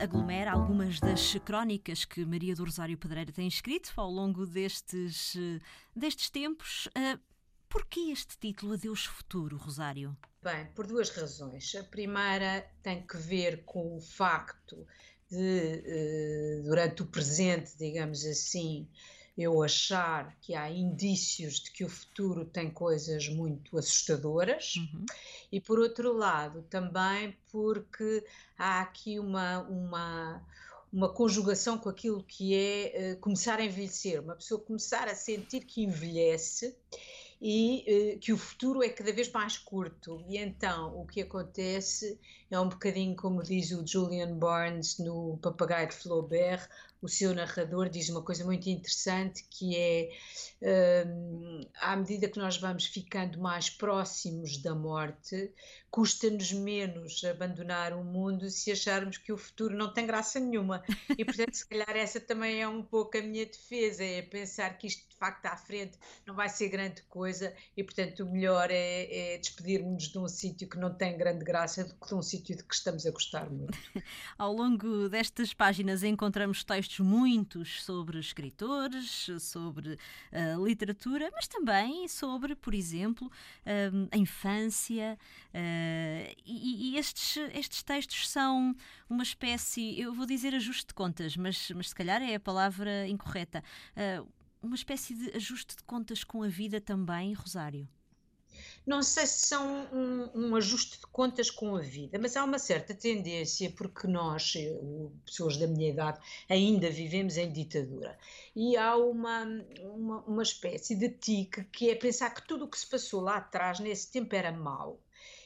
aglomera algumas das crónicas que Maria do Rosário Pedreira tem escrito ao longo destes, destes tempos. Uh, Porquê este título Adeus Futuro, Rosário? Bem, por duas razões. A primeira tem que ver com o facto de, uh, durante o presente, digamos assim, eu achar que há indícios de que o futuro tem coisas muito assustadoras, uhum. e por outro lado, também porque há aqui uma, uma, uma conjugação com aquilo que é uh, começar a envelhecer, uma pessoa começar a sentir que envelhece e uh, que o futuro é cada vez mais curto. E então o que acontece é um bocadinho como diz o Julian Barnes no Papagaio de Flaubert, o seu narrador diz uma coisa muito interessante que é um, à medida que nós vamos ficando mais próximos da morte, custa-nos menos abandonar o mundo se acharmos que o futuro não tem graça nenhuma. E portanto, se calhar essa também é um pouco a minha defesa, é pensar que isto de facto à frente não vai ser grande coisa e portanto o melhor é, é despedirmos de um sítio que não tem grande graça do que de um sítio de que estamos a gostar muito. Ao longo destas páginas encontramos textos muitos sobre escritores, sobre uh, literatura, mas também sobre, por exemplo, uh, a infância. Uh, e, e estes, estes textos são uma espécie, eu vou dizer ajuste de contas, mas, mas se calhar é a palavra incorreta. uma espécie de ajuste de contas com a vida também, Rosário. Não sei se são um, um, ajuste de contas com a vida, mas há uma certa tendência, porque nós, pessoas da minha idade, ainda vivemos em ditadura. E há uma, uma, uma espécie de tique que é pensar que tudo o que se passou lá atrás, nesse tempo, era mau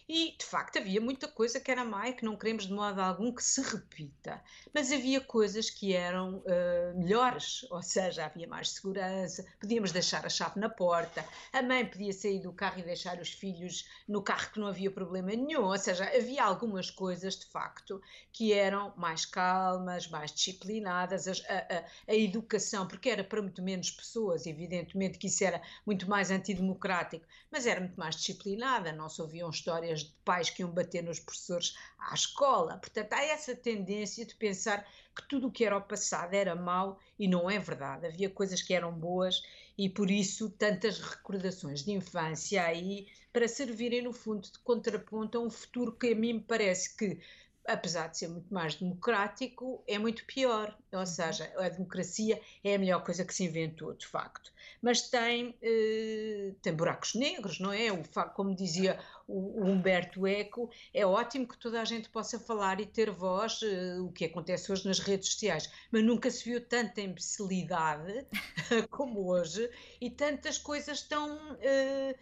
e, de facto, havia muita coisa que era má e que não queremos de modo algum que se repita. Mas havia coisas que eram uh, melhores, ou seja, havia mais segurança, podíamos deixar a chave na porta, a mãe podia sair do carro e deixar os filhos no carro que não havia problema nenhum. Ou seja, havia algumas coisas, de facto, que eram mais calmas, mais disciplinadas. A, a, a educação, porque era para muito menos pessoas, evidentemente que isso era muito mais antidemocrático, mas era muito mais disciplinada, não se ouviam histórias histórias de pais que iam bater nos professores à escola. Portanto, há essa tendência de pensar que tudo o que era o passado era mau e não é verdade. Havia coisas que eram boas e por isso tantas recordações de infância aí para servirem no fundo de contraponto a um futuro que a mim me parece que apesar de ser muito mais democrático, é muito pior. Ou uhum. seja, a democracia é a melhor coisa que se inventou, de facto. Mas tem, eh, tem buracos negros, não é? O, como dizia o, o, Humberto Eco, é ótimo que toda a gente possa falar e ter voz, eh, o que acontece hoje nas redes sociais, mas nunca se viu tanta imbecilidade como hoje e tantas coisas tão. Eh, eh,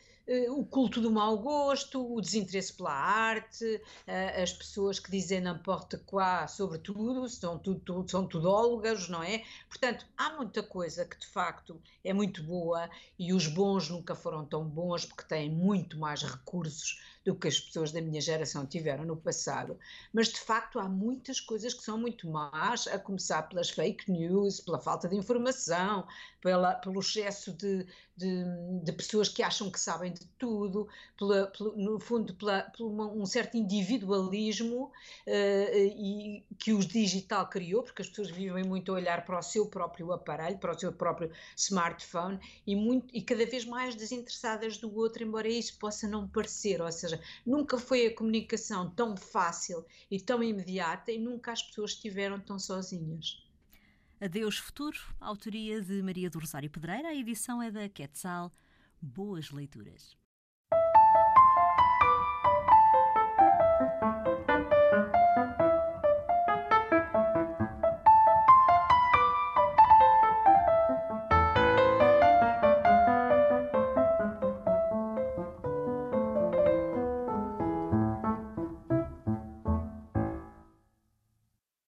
o culto do mau gosto, o desinteresse pela arte, eh, as pessoas que dizem n'importe quoi sobre tudo, são, tudo, são tudólogas, não é? Portanto, há muita coisa que de facto é muito boa e os bons nunca foram tão bons porque têm muito mais recursos do que as pessoas da minha geração tiveram no passado. Mas de facto há muitas coisas que são muito más, a começar pelas fake news, pela falta de informação, pela, pelo excesso de, de, de pessoas que acham que sabem de tudo, pela, pelo, no fundo, pela, por um certo individualismo uh, e, que os digital criou, porque as pessoas vivem muito a olhar para o seu próprio aparelho, para o seu próprio smartphone e, muito, e cada vez mais desinteressadas do outro, embora isso possa não parecer, ou seja, nunca foi a comunicação tão fácil e tão imediata e nunca as pessoas estiveram tão sozinhas. Adeus Futuro, autoria de Maria do Rosário Pedreira, a edição é da Quetzal. Boas leituras.